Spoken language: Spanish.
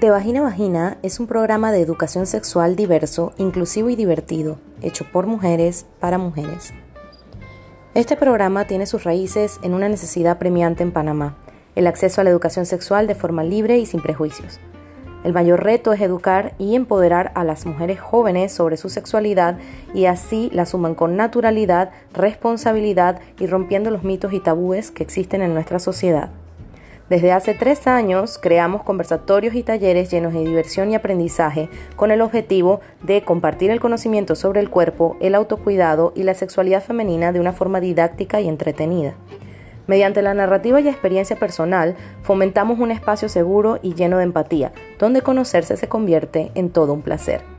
De Vagina a Vagina es un programa de educación sexual diverso, inclusivo y divertido, hecho por mujeres para mujeres. Este programa tiene sus raíces en una necesidad premiante en Panamá, el acceso a la educación sexual de forma libre y sin prejuicios. El mayor reto es educar y empoderar a las mujeres jóvenes sobre su sexualidad y así la suman con naturalidad, responsabilidad y rompiendo los mitos y tabúes que existen en nuestra sociedad. Desde hace tres años creamos conversatorios y talleres llenos de diversión y aprendizaje con el objetivo de compartir el conocimiento sobre el cuerpo, el autocuidado y la sexualidad femenina de una forma didáctica y entretenida. Mediante la narrativa y experiencia personal, fomentamos un espacio seguro y lleno de empatía, donde conocerse se convierte en todo un placer.